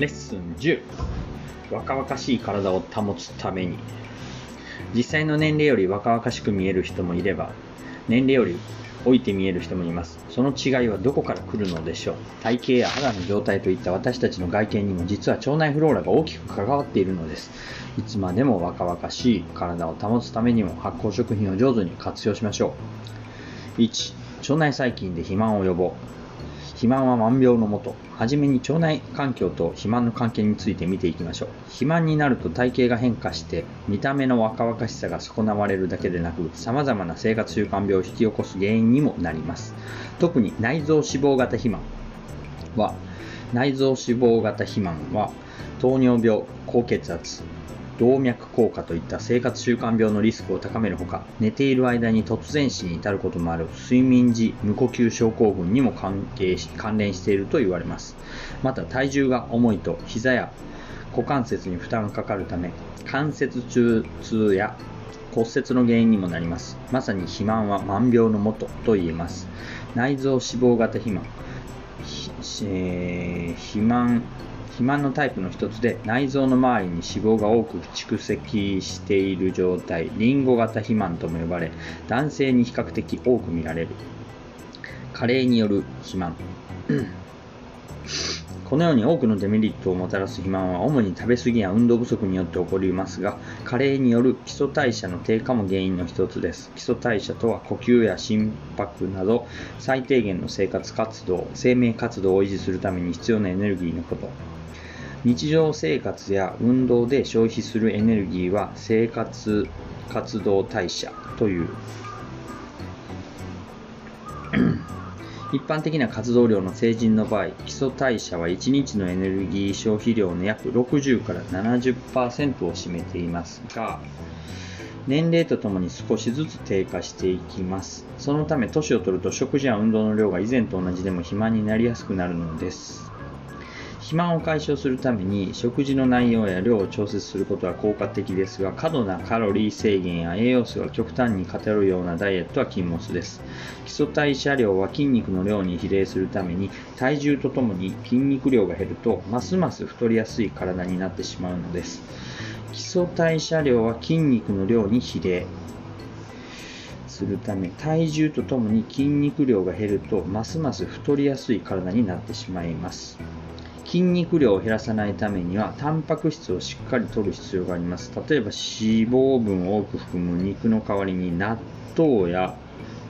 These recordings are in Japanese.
レッスン10若々しい体を保つために。実際の年齢より若々しく見える人もいれば年齢より老いて見える人もいます。その違いはどこから来るのでしょう。体型や肌の状態といった私たちの外見にも実は腸内フローラが大きく関わっているのです。いつまでも若々しい体を保つためにも発酵食品を上手に活用しましょう。1腸内細菌で肥満を予防。肥満は万病のもと。はじめに腸内環境と肥満の関係について見ていきましょう。肥満になると体型が変化して、見た目の若々しさが損なわれるだけでなく、様々な生活習慣病を引き起こす原因にもなります。特に内臓脂肪型肥満は、内臓脂肪型肥満は、糖尿病、高血圧、動脈硬化といった生活習慣病のリスクを高めるほか寝ている間に突然死に至ることもある睡眠時無呼吸症候群にも関係し関連していると言われます。また体重が重いと膝や股関節に負担がかかるため関節中痛や骨折の原因にもなります。まさに肥満は万病のもとと言えます。内臓脂肪型肥満、えー、肥満肥満のタイプの一つで内臓の周りに脂肪が多く蓄積している状態リンゴ型肥満とも呼ばれ男性に比較的多く見られる。加齢による肥満。このように多くのデメリットをもたらす肥満は主に食べ過ぎや運動不足によって起こりますが加齢による基礎代謝の低下も原因の一つです。基礎代謝とは呼吸や心拍など最低限の生活活動生命活動を維持するために必要なエネルギーのこと。日常生活や運動で消費するエネルギーは生活活動代謝という。一般的な活動量の成人の場合基礎代謝は1日のエネルギー消費量の約60から70%を占めていますが年齢とともに少しずつ低下していきます。そのため年を取ると食事や運動の量が以前と同じでも肥満になりやすくなるのです。肥満を解消するために食事の内容や量を調節することは効果的ですが過度なカロリー制限や栄養素が極端に偏るようなダイエットは禁物です。基礎代謝量は筋肉の量に比例するために体重とともに筋肉量が減るとますます太りやすい体になってしまうのです。基礎代謝量は筋肉の量に比例。するため体重とともに筋肉量が減るとますます太りやすい体になってしまいます。筋肉量を減らさないためにはタンパク質をしっかり摂る必要があります。例えば脂肪分を多く含む肉の代わりに納豆や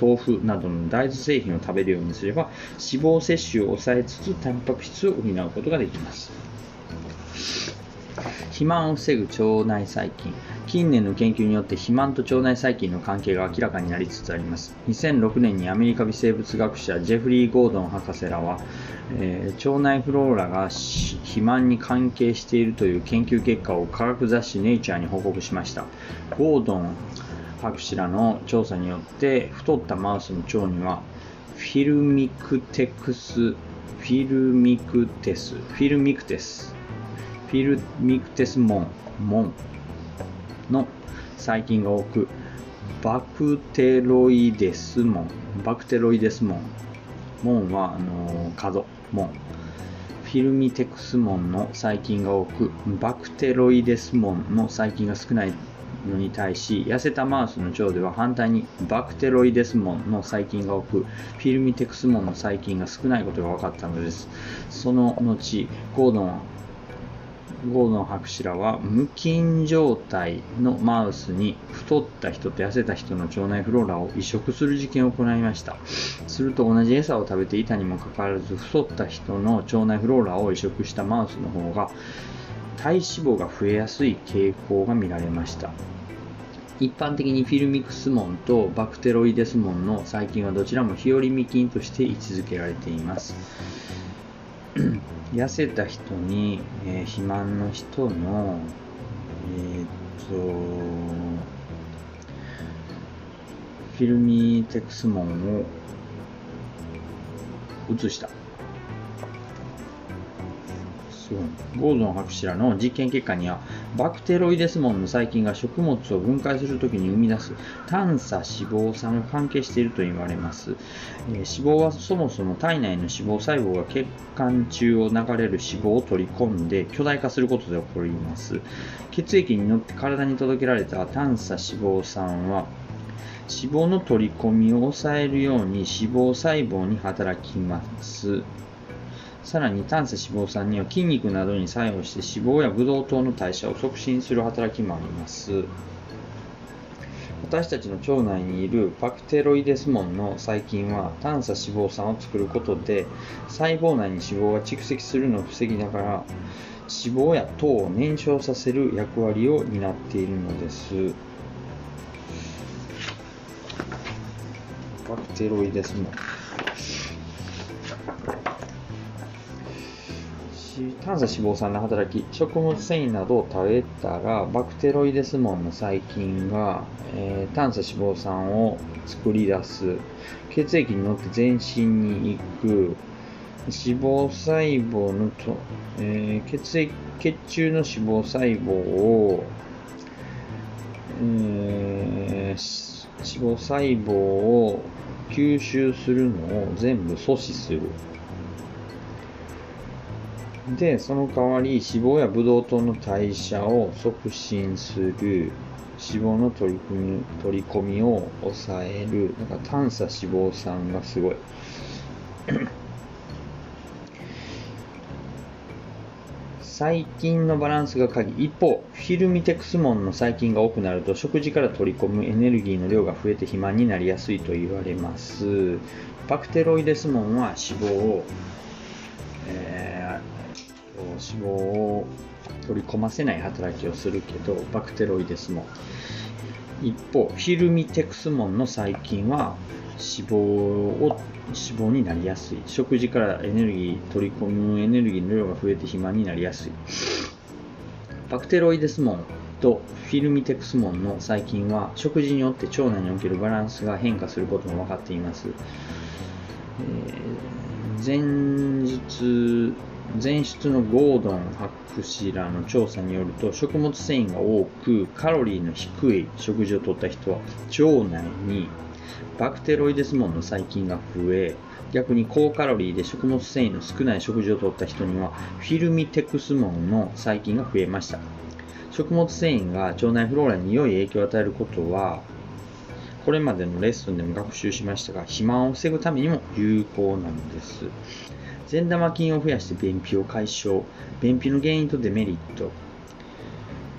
豆腐などの大豆製品を食べるようにすれば脂肪摂取を抑えつつタンパク質を補うことができます。肥満を防ぐ腸内細菌。近年の研究によって肥満と腸内細菌の関係が明らかになりつつあります。2006年にアメリカ微生物学者ジェフリー・ゴードン博士らは、えー、腸内フローラが肥満に関係しているという研究結果を科学雑誌ネイチャーに報告しました。ゴードン博士らの調査によって太ったマウスの腸にはフィルミクテクスフィルミクテスフィルミクテスフィルミクテスモンモン。の細菌が多くバクテロイデスモンバクテロイデスモンモンはあの角モンフィルミテクスモンの細菌が多くバクテロイデスモンの細菌が少ないのに対し痩せたマウスの腸では反対にバクテロイデスモンの細菌が多くフィルミテクスモンの細菌が少ないことが分かったのです。その後ゴードンはゴードン博士らは無菌状態のマウスに太った人と痩せた人の腸内フローラを移植する実験を行いました。すると同じ餌を食べていたにもかかわらず太った人の腸内フローラを移植したマウスの方が体脂肪が増えやすい傾向が見られました。一般的にフィルミクスモンとバクテロイデスモンの細菌はどちらも日和見菌として位置づけられています。痩せた人に、えー、肥満の人の、えー、っと、フィルミテクスモンを移した。すごい。ゴードン博士らの実験結果には、バクテロイデスモンの細菌が食物を分解するときに生み出す短鎖脂肪酸が関係していると言われます。えー、脂肪はそもそも体内の脂肪細胞が血管中を流れる脂肪を取り込んで巨大化することで起こります。血液に乗って体に届けられた短鎖脂肪酸は脂肪の取り込みを抑えるように脂肪細胞に働きます。さらに短鎖脂肪酸には筋肉などに作用して脂肪やブドウ糖の代謝を促進する働きもあります。私たちの腸内にいるバクテロイデスモンの細菌は短鎖脂肪酸を作ることで細胞内に脂肪が蓄積するのを防ぎながら脂肪や糖を燃焼させる役割を担っているのです。バクテロイデスモン。短鎖脂肪酸の働き食物繊維などを食べたらバクテロイデスモンの細菌が、えー、短鎖脂肪酸を作り出す。血液に乗って全身に行く。脂肪細胞のと、えー、血液血中の脂肪細胞を、えー、脂肪細胞を吸収するのを全部阻止する。で、その代わり脂肪やブドウ糖の代謝を促進する、脂肪の取り組み取り込みを抑える、なんか短鎖脂肪酸がすごい。細菌のバランスが鍵一方フィルミテクスモンの細菌が多くなると食事から取り込むエネルギーの量が増えて肥満になりやすいと言われますバクテロイデスモンは脂肪を、えー脂肪を取り込ませない働きをするけどバクテロイデスも。一方フィルミテクスモンの細菌は脂肪を脂肪になりやすい。食事からエネルギー取り込むエネルギーの量が増えて肥満になりやすい。バクテロイデスモンとフィルミテクスモンの細菌は食事によって腸内におけるバランスが変化することも分かっています、えー、前日前出のゴードン博士らの調査によると食物繊維が多くカロリーの低い食事をとった人は腸内にバクテロイデスモンの細菌が増え逆に高カロリーで食物繊維の少ない食事をとった人にはフィルミテクスモンの細菌が増えました。食物繊維が腸内フローラに良い影響を与えることはこれまでのレッスンでも学習しましたが肥満を防ぐためにも有効なのです。善玉菌を増やして便秘を解消。便秘の原因とデメリット。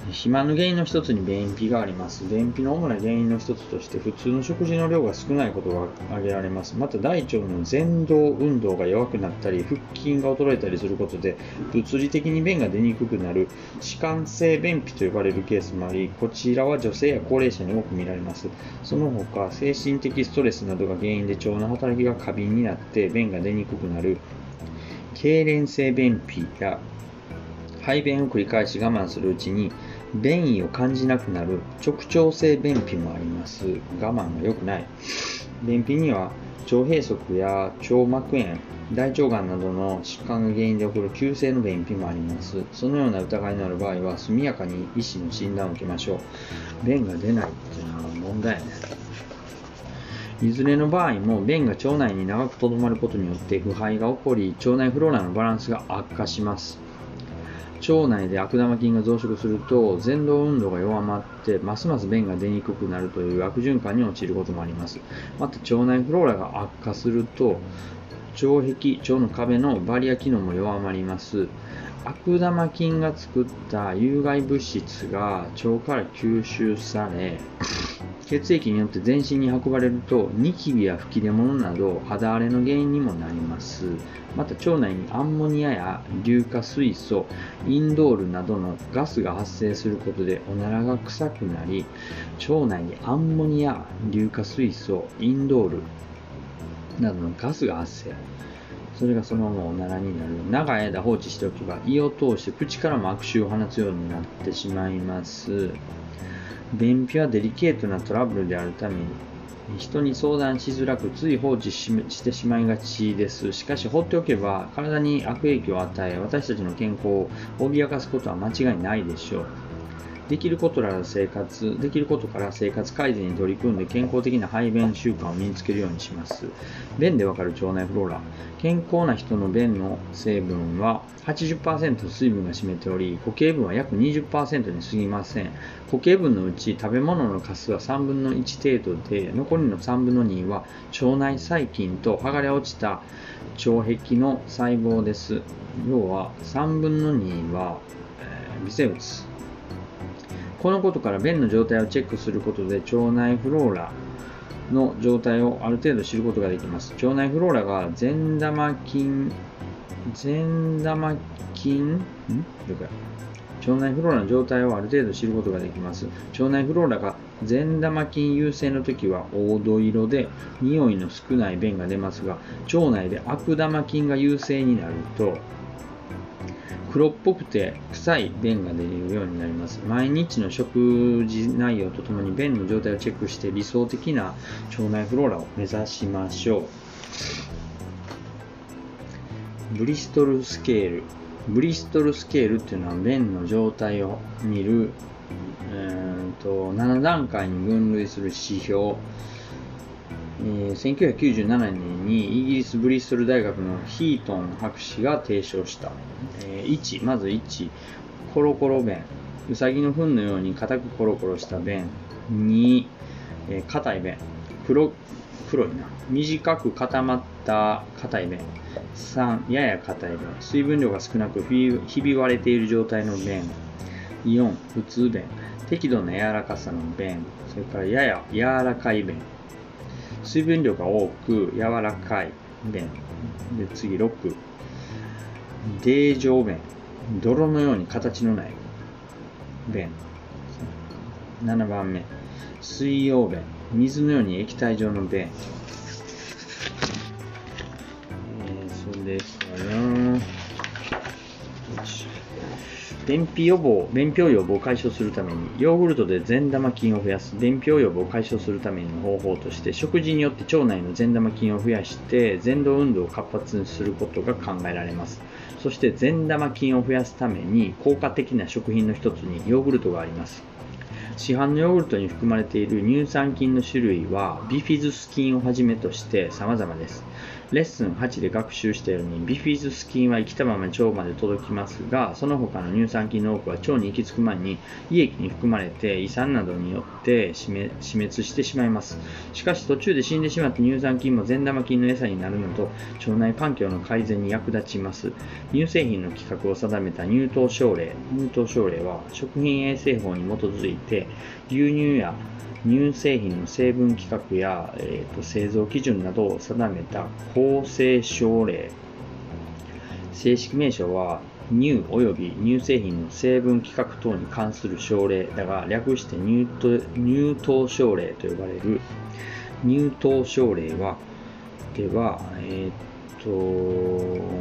肥満の原因の一つに便秘があります。便秘の主な原因の一つとして普通の食事の量が少ないことが挙げられます。また大腸の前動運動が弱くなったり、腹筋が衰えたりすることで物理的に便が出にくくなる弛緩性便秘と呼ばれるケースもあり、こちらは女性や高齢者に多く見られます。その他、精神的ストレスなどが原因で腸の働きが過敏になって便が出にくくなる痙攣性便秘や排便を繰り返し我慢するうちに便意を感じなくなる直腸性便秘もあります。我慢が良くない。便秘には腸閉塞や腸膜炎、大腸がんなどの疾患が原因で起こる急性の便秘もあります。そのような疑いのある場合は速やかに医師の診断を受けましょう。便が出ないっていうのは問題ね。いずれの場合も便が腸内に長くとどまることによって腐敗が起こり腸内フローラのバランスが悪化します。腸内で悪玉菌が増殖すると前動運動が弱まってますます便が出にくくなるという悪循環に陥ることもあります。また腸内フローラが悪化すると腸壁腸の壁のバリア機能も弱まります。悪玉菌が作った有害物質が腸から吸収され血液によって全身に運ばれるとニキビや吹き出物など肌荒れの原因にもなりますまた腸内にアンモニアや硫化水素インドールなどのガスが発生することでおならが臭くなり腸内にアンモニア硫化水素インドールなどのガスが発生それがそのままおならになる。長い間放置しておけば胃を通して口からも悪臭を放つようになってしまいます。便秘はデリケートなトラブルであるために、人に相談しづらくつい放置してしまいがちです。しかし放っておけば体に悪影響を与え私たちの健康を脅かすことは間違いないでしょう。できることから生活、できることから生活改善に取り組んで健康的な排便習慣を身につけるようにします。便でわかる腸内フローラ。健康な人の便の成分は80%水分が占めており、固形分は約20%に過ぎません。固形分のうち食べ物のカスは3分の1程度で、残りの3分の2は腸内細菌と剥がれ落ちた腸壁の細胞です。要は3分の2は、え、微生物。このことから便の状態をチェックすることで腸内フローラの状態をある程度知ることができます。腸内フローラが善玉菌、善玉菌、ん？どか腸内フローラの状態をある程度知ることができます。腸内フローラが善玉菌優勢の時は黄土色で匂いの少ない便が出ますが、腸内で悪玉菌が優勢になると黒っぽくて臭い便が出るようになります。毎日の食事内容とともに便の状態をチェックして理想的な腸内フローラを目指しましょう。ブリストルスケール。ブリストルスケールっていうのは便の状態を見る、えーと、7段階に分類する指標。え1997年にイギリスブリストル大学のヒートン博士が提唱した、え、1まず1コロコロ便うさぎの糞のように硬くコロコロした便2、えー、硬い便黒黒いな。短く固まった硬い便3やや硬い便水分量が少なくひび割れている状態の便4普通便適度な柔らかさの便それからやや柔らかい便水分量が多く柔らかい便。で、次6。泥状便。泥のように形のない便。7番目。水溶便。水のように液体状の便。えー、そうですよね。便秘予防、便秘予防を解消するために、ヨーグルトで善玉菌を増やす便秘予防を解消するための方法として、食事によって腸内の善玉菌を増やして、善動運動を活発にすることが考えられます。そして善玉菌を増やすために効果的な食品の一つにヨーグルトがあります。市販のヨーグルトに含まれている乳酸菌の種類はビフィズス菌をはじめとして様々です。レッスン8で学習したように、ビフィズス菌は生きたまま腸まで届きますが、その他の乳酸菌の多くは腸に行き着く前に胃液に含まれて胃酸などによって死滅してしまいます。しかし途中で死んでしまった乳酸菌も善玉菌の餌になるのと、腸内環境の改善に役立ちます。乳製品の規格を定めた乳糖症例。乳糖症例は食品衛生法に基づいて、牛乳や乳製品の成分規格や、えーと、製造基準などを定めた構成省令。正式名称は乳及び乳製品の成分規格等に関する省令だが略して乳乳糖省令と呼ばれる。乳糖省令はではえっ、ー、と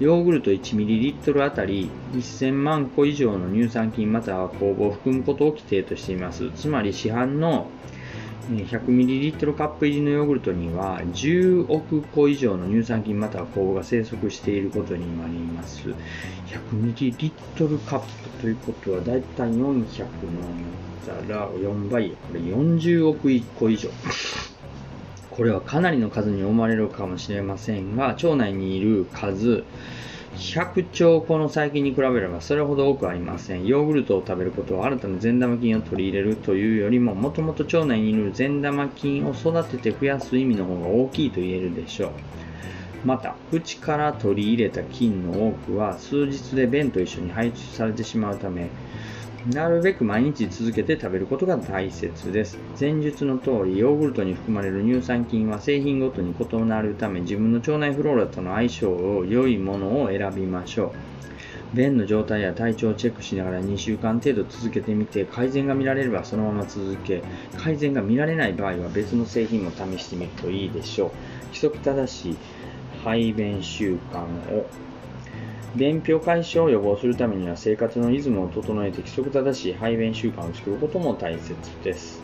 ヨーグルト 1ml あたり1000万個以上の乳酸菌または酵母を含むことを規定としています。つまり市販の 100ml カップ入りのヨーグルトには10億個以上の乳酸菌または酵母が生息していることになります。100ml カップということはだいたい400のたら4倍、これ40億個以上。これはかなりの数に思われるかもしれませんが、腸内にいる数、100兆個の細菌に比べればそれほど多くありません。ヨーグルトを食べることは新たな善玉菌を取り入れるというよりも、もともと腸内にいる善玉菌を育てて増やす意味の方が大きいと言えるでしょう。また、口から取り入れた菌の多くは数日で便と一緒に排出されてしまうため、なるべく毎日続けて食べることが大切です。前述の通り、ヨーグルトに含まれる乳酸菌は製品ごとに異なるため、自分の腸内フローラとの相性を良いものを選びましょう。便の状態や体調をチェックしながら2週間程度続けてみて、改善が見られればそのまま続け、改善が見られない場合は別の製品も試してみるといいでしょう。規則正しい排便習慣を便秘を解消を予防するためには生活のリズムを整えて規則正しい排便習慣を作ることも大切です。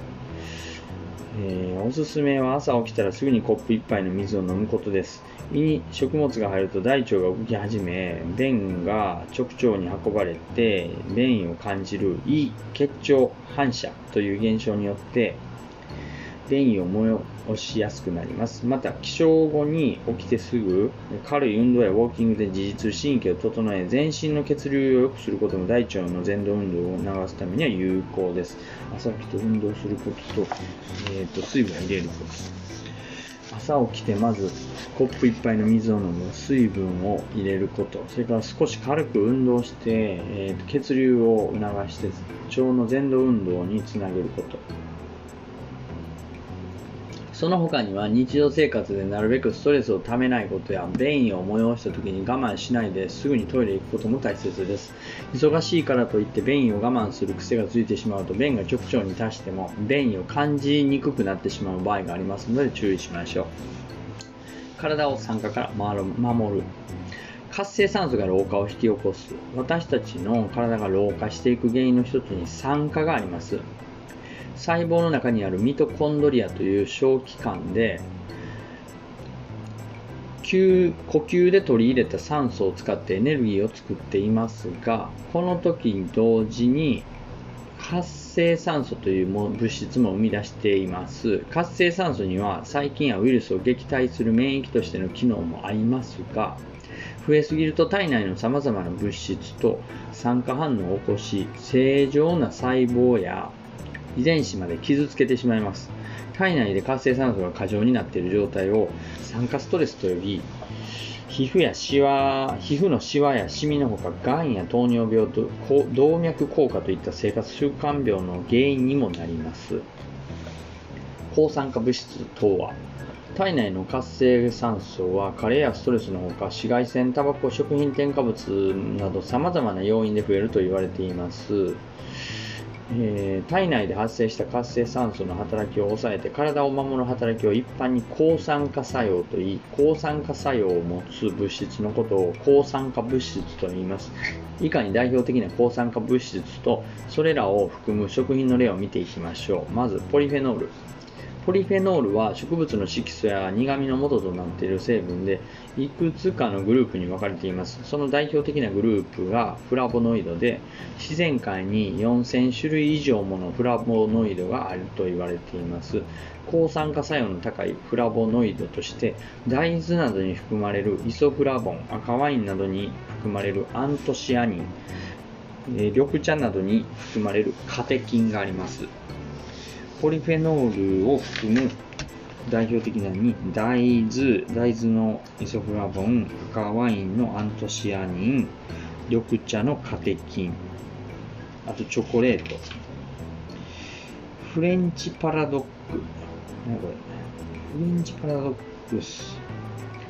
えー、おすすめは朝起きたらすぐにコップ1杯の水を飲むことです。胃に食物が入ると大腸が動き始め、便が直腸に運ばれて、便意を感じる胃結腸反射という現象によって、便意を催しやすくなります。また、起床後に起きてすぐ軽い運動やウォーキングで自律神経を整え、全身の血流を良くすることも大腸の前動運動を流すためには有効です。朝起きて運動することと、えーと、水分を入れること。朝起きてまずコップ1杯の水を飲む、水分を入れること、それから少し軽く運動して、えー、血流を促して腸の前動運動につなげること。その他には日常生活でなるべくストレスをためないことや便意を催した時に我慢しないですぐにトイレ行くことも大切です。忙しいからといって便意を我慢する癖がついてしまうと便が直腸に達しても便意を感じにくくなってしまう場合がありますので注意しましょう。体を酸化から守る。活性酸素が老化を引き起こす。私たちの体が老化していく原因の一つに酸化があります。細胞の中にあるミトコンドリアという小器官で呼吸で取り入れた酸素を使ってエネルギーを作っていますがこの時に同時に活性酸素という物質も生み出しています。活性酸素には細菌やウイルスを撃退する免疫としての機能もありますが増えすぎると体内のさまざまな物質と酸化反応を起こし正常な細胞や遺伝子まで傷つけてしまいます。体内で活性酸素が過剰になっている状態を酸化ストレスと呼び、皮膚やシワ、皮膚のシワやシミのほか、がんや糖尿病と動脈硬化といった生活習慣病の原因にもなります。抗酸化物質等は、体内の活性酸素は加齢やストレスのほか紫外線、タバコ、食品添加物など様々な要因で増えると言われています。えー、体内で発生した活性酸素の働きを抑えて体を守る働きを一般に抗酸化作用といい抗酸化作用を持つ物質のことを抗酸化物質と言います。以下に代表的な抗酸化物質とそれらを含む食品の例を見ていきましょう。まずポリフェノール。ポリフェノールは植物の色素や苦味の元となっている成分でいくつかのグループに分かれています。その代表的なグループがフラボノイドで自然界に4000種類以上ものフラボノイドがあると言われています。抗酸化作用の高いフラボノイドとして大豆などに含まれるイソフラボン赤ワインなどに含まれるアントシアニン緑茶などに含まれるカテキンがあります。ポリフェノールを含む代表的なのに大豆、大豆のイソフラボン、赤ワインのアントシアニン、緑茶のカテキン、あとチョコレート、フレンチパラドック、何これ？フレンチパラドックス、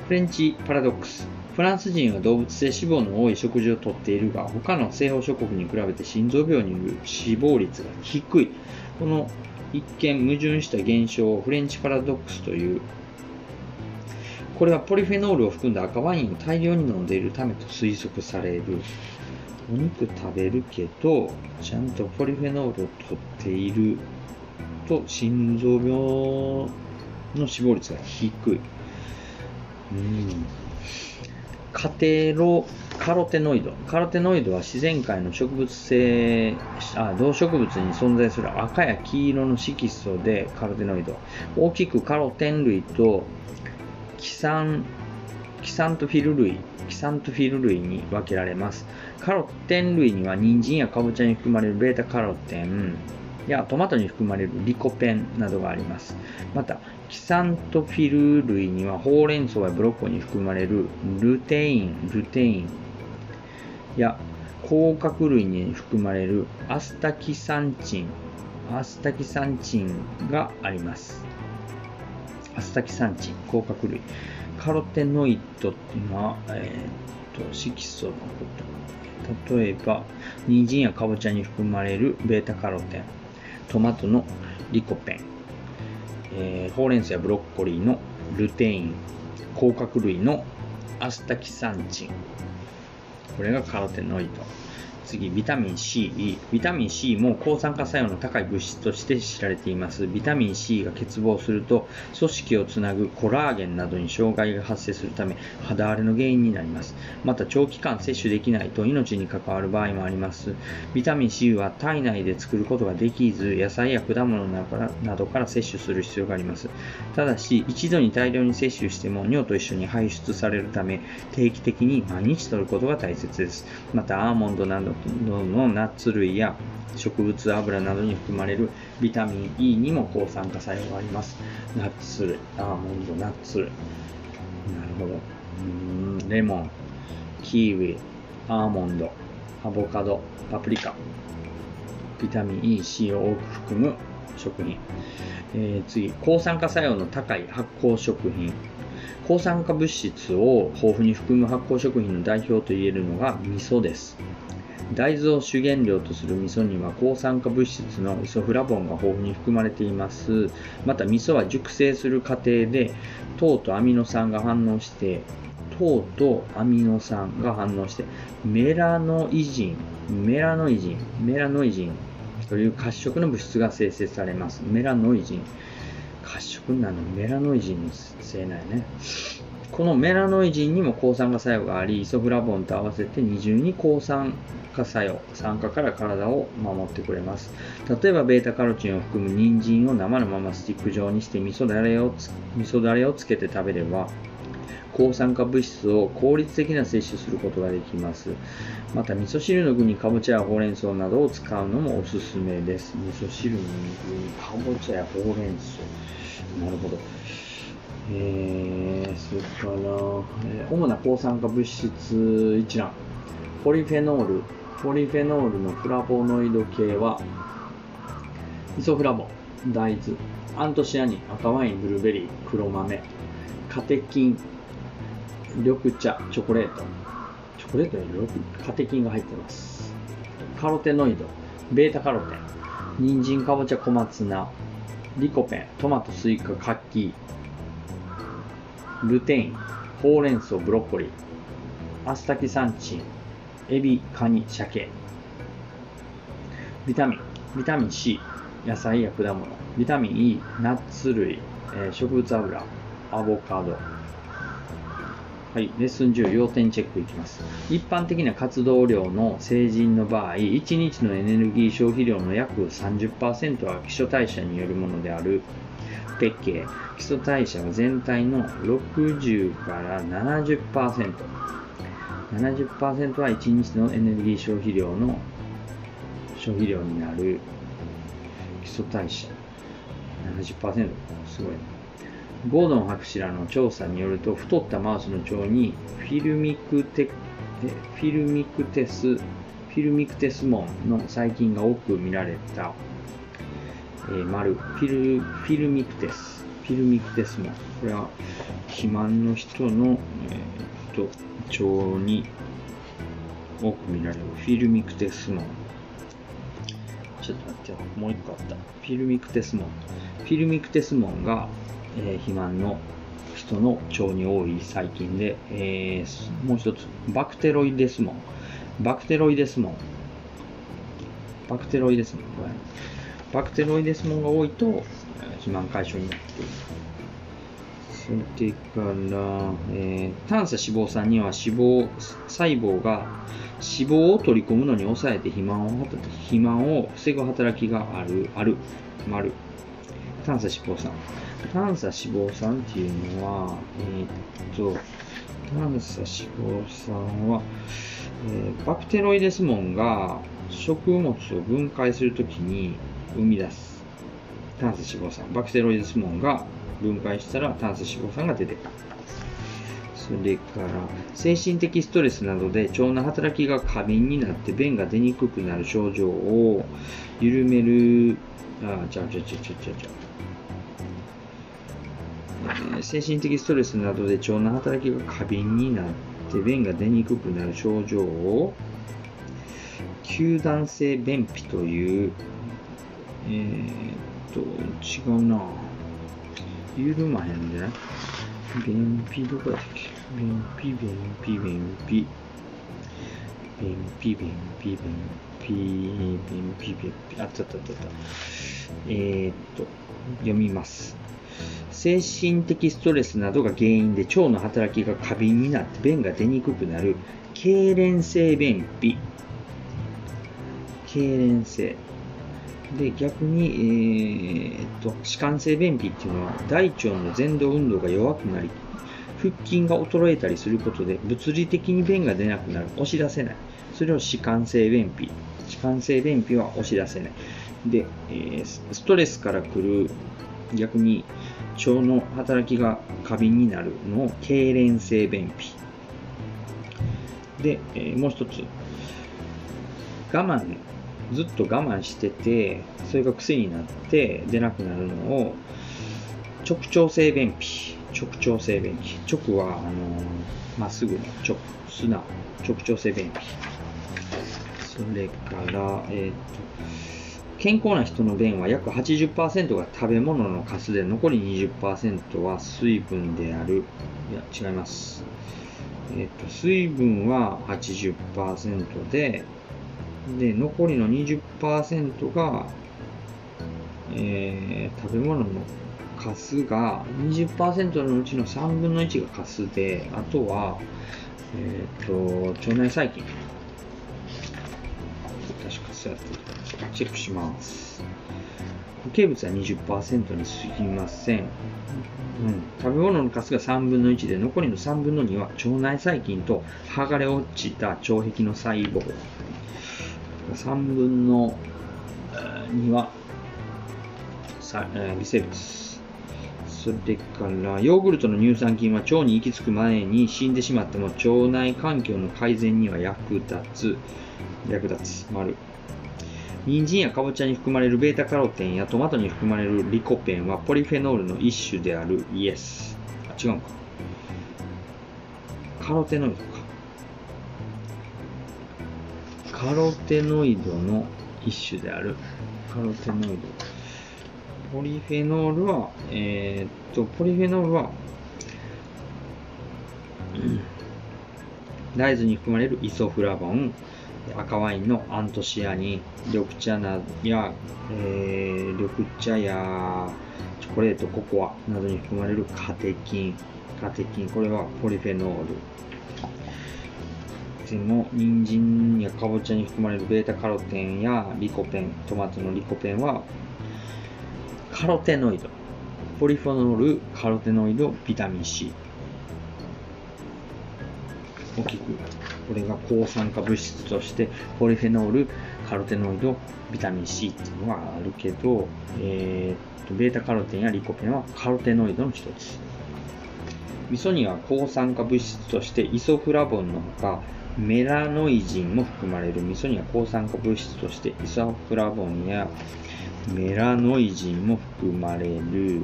フレンチパラドックス。フランス人は動物性脂肪の多い食事をとっているが、他の西方諸国に比べて心臓病による死亡率が低い。この一見矛盾した現象をフレンチパラドックスというこれはポリフェノールを含んだ赤ワインを大量に飲んでいるためと推測される。お肉食べるけどちゃんとポリフェノールを取っていると心臓病の死亡率が低い。うん。カテロカロテノイド。カロテノイドは自然界の植物性、あ動植物に存在する赤や黄色の色素でカロテノイド。大きくカロテン類とキサン、キサントフィル類、キサントフィル類に分けられます。カロテン類には人参やかぼちゃに含まれるベータカロテンやトマトに含まれるリコペンなどがあります。また、キサントフィル類にはほうれん草やブロッコリーに含まれるルテイン、ルテイン、や甲殻類に含まれるアスタキサンチン、アスタキサンチンがあります。アスタキサンチン、甲殻類。カロテノイドっていうのは、えー、と色素のこと。例えば、人参やかぼちゃに含まれるベータカロテン、トマトのリコペン、えー、ほうれん草やブロッコリーのルテイン、甲殻類のアスタキサンチン、これがカーテンの糸。次、ビタミン C、ビタミン C も抗酸化作用の高い物質として知られています。ビタミン C が欠乏すると、組織をつなぐコラーゲンなどに障害が発生するため、肌荒れの原因になります。また、長期間摂取できないと命に関わる場合もあります。ビタミン C は体内で作ることができず、野菜や果物などから摂取する必要があります。ただし、一度に大量に摂取しても尿と一緒に排出されるため、定期的に毎日摂ることが大切です。また、アーモンドなどのナッツ類や植物油などに含まれるビタミン E にも抗酸化作用があります。ナッツ類、アーモンド、ナッツ類。なるほど。うんレモン、キウイ、アーモンド、アボカド、パプリカ。ビタミン E、C を多く含む食品。えー、次、抗酸化作用の高い発酵食品。抗酸化物質を豊富に含む発酵食品の代表といえるのが味噌です。大豆を主原料とする味噌には抗酸化物質のイソフラボンが豊富に含まれています。また味噌は熟成する過程で糖とアミノ酸が反応して糖とアミノ酸が反応してメラノイジン、メラノイジン、メラノイジンという褐色の物質が生成されます。メラノイジン。褐色なの？メラノイジンのせいなんやね。このメラノイジンにも抗酸化作用があり、イソフラボンと合わせて二重に抗酸化作用、酸化から体を守ってくれます。例えば、ベータカロチンを含む人参を生のままスティック状にして味噌だれを味噌だれをつけて食べれば、抗酸化物質を効率的な摂取することができます。また、味噌汁の具にかぼちゃやほうれん草などを使うのもおすすめです。味噌汁の具にかぼちゃやほうれん草。なるほど。えー、それから、えー、主な抗酸化物質一覧。ポリフェノール。ポリフェノールのフラボノイド系は、イソフラボ、大豆、アントシアニン、赤ワイン、ブルーベリー、黒豆、カテキン、緑茶、チョコレート。チョコレートにカテキンが入ってます。カロテノイド、ベータカロテン、人参、かぼちゃ、小松菜、リコペン、トマト、スイカ、カッキー、ルテイン、ほうれん草、ブロッコリー、アスタキサンチン、エビ、カニ、鮭。ビタミン、ビタミン C、野菜や果物。ビタミン E、ナッツ類、えー、植物油、アボカド。はい、レッスン10、要点チェックいきます。一般的な活動量の成人の場合、1日のエネルギー消費量の約30%は基礎代謝によるものである月経、基礎代謝は全体の60から70%。70%は1日のエネルギー消費量の消費量になる基礎代謝。70%すごいな。ゴードン博士らの調査によると、太ったマウスの腸にフィルミクテフィルミクテス、フィルミクテス門の細菌が多く見られたえー、丸、フィル、フィルミクテス、フィルミクテス門。これは、肥満の人の、えー、と腸に多く見られるフィルミクテスモン。ちょっと待ってよ。もう一個あった。フィルミクテスモン。フィルミクテスモンが、えー、肥満の人の腸に多い細菌で、えー、もう一つ、バクテロイデスモン。バクテロイデスモン。バクテロイデスモン。これバクテロイデスモンが多いと肥満解消になっている。それから、えー、短鎖脂肪酸には脂肪細胞が脂肪を取り込むのに抑えて肥満を肥満を防ぐ働きがある、ある、丸。短鎖脂肪酸。短鎖脂肪酸っていうのは、えー、っと、短鎖脂肪酸は、えー、バクテロイデスモンが食物を分解するときに生み出す炭素脂肪酸、バクテロイデスモンが分解したら炭素脂肪酸が出てくる。それから、精神的ストレスなどで腸の働きが過敏になって便が出にくくなる症状を緩める、あ、ちゃうちゃうちゃうちゃうちゃうちゃう。精神的ストレスなどで腸の働きが過敏になって便が出にくくなる症状を球団性便秘というえー、っと、違うな。緩まへんで、便秘どこやったっけ？便秘、便秘、便秘。便秘便秘便秘。便秘便秘。あったあったあったえー、っと読みます。精神的ストレスなどが原因で腸の働きが過敏になって便が出にくくなる痙攣性便秘。痙攣性。で逆に、えー、っと弛緩性便秘っていうのは大腸の前動運動が弱くなり腹筋が衰えたりすることで物理的に便が出なくなる。押し出せない。それを弛緩性便秘。弛緩性便秘は押し出せない。で、えー、ストレスから来る逆に腸の働きが過敏になるのを痙攣性便秘。で、えー、もう一つ。我慢。ずっと我慢しててそれが癖になって出なくなるのを直腸性便秘。直腸性便秘。直はあのまっすぐの直砂直直腸性便秘。それから、えーと、健康な人の便は約80%が食べ物のカスで残り20%は水分である。いや違います。えっ、と水分は80%でで残りの20%が、えー、食べ物のカスが20%のうちの3分の1がカスで、あとは、え、ー、と、腸内細菌。確かそうやってチェックします。固形物は20%に過ぎません。うん、食べ物のカスが3分の1で、残りの3分の2は腸内細菌と剥がれ落ちた腸壁の細胞。3分の2は微生物。それから、ヨーグルトの乳酸菌は腸に行き着く前に死んでしまっても腸内環境の改善には役立つ。役立つ。丸。人参やかぼちゃに含まれる β カロテンやトマトに含まれるリコペンはポリフェノールの一種であるイエス。あ、違うか。カロテノイドか。カロテノイドの一種である。カロテノイド。ポリフェノールは、えー、っと、ポリフェノールは、大豆に含まれるイソフラボン、赤ワインのアントシアニン、緑茶なや、えー、緑茶やチョコレート、ココアなどに含まれるカテキン、カテキン、これはポリフェノール。でも、人参やかぼちゃに含まれるベータカロテンやリコペン、トマトのリコペンはカロテノイド、ポリフェノール、カロテノイド、ビタミン C。大きく、これが抗酸化物質として、ポリフェノール、カロテノイド、ビタミン C っていうのがあるけど、えー、と、ベータカロテンやリコペンはカロテノイドの一つ。味噌には抗酸化物質としてイソフラボンのほか、メラノイジンも含まれる味噌には抗酸化物質としてイソフラボンやメラノイジンも含まれる。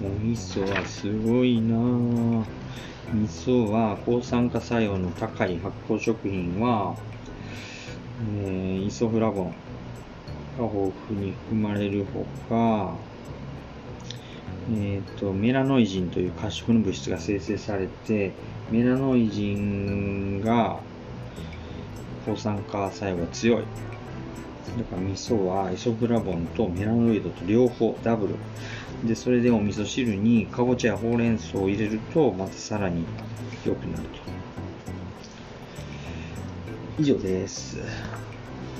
お味噌はすごいなぁ。味噌は抗酸化作用の高い発酵食品は、えー、イソフラボンが豊富に含まれるほか、えーと、メラノイジンという褐色の物質が生成されて、メラノイジンが抗酸化作用が強い。だから味噌はイソフラボンとメラノイドと両方ダブル。で、それでお味噌汁にかぼちゃやほうれん草を入れると、またさらに良くなると。以上です。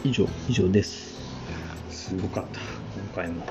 以上、以上です。すごかった、今回も。